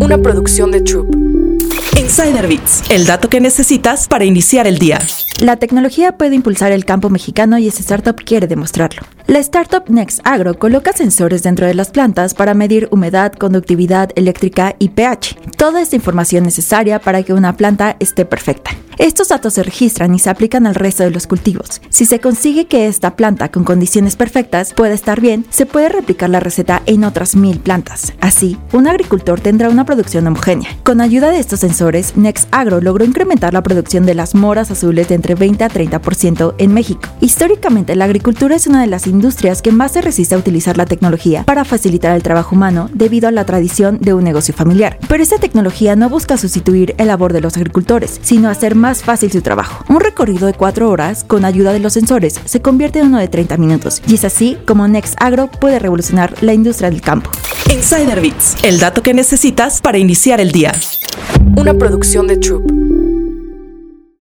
una producción de Troop. Insider Bits, el dato que necesitas para iniciar el día. La tecnología puede impulsar el campo mexicano y esta startup quiere demostrarlo. La startup Next Agro coloca sensores dentro de las plantas para medir humedad, conductividad eléctrica y pH. Toda esta información necesaria para que una planta esté perfecta. Estos datos se registran y se aplican al resto de los cultivos. Si se consigue que esta planta con condiciones perfectas pueda estar bien, se puede replicar la receta en otras mil plantas. Así, un agricultor tendrá una producción homogénea. Con ayuda de estos sensores, Next Agro logró incrementar la producción de las moras azules de entre 20 a 30% en México. Históricamente, la agricultura es una de las industrias que más se resiste a utilizar la tecnología para facilitar el trabajo humano debido a la tradición de un negocio familiar. Pero esta tecnología no busca sustituir el labor de los agricultores, sino hacer más más fácil su trabajo. Un recorrido de 4 horas con ayuda de los sensores se convierte en uno de 30 minutos y es así como Next Agro puede revolucionar la industria del campo. Insider Bits, el dato que necesitas para iniciar el día. Una producción de Troop.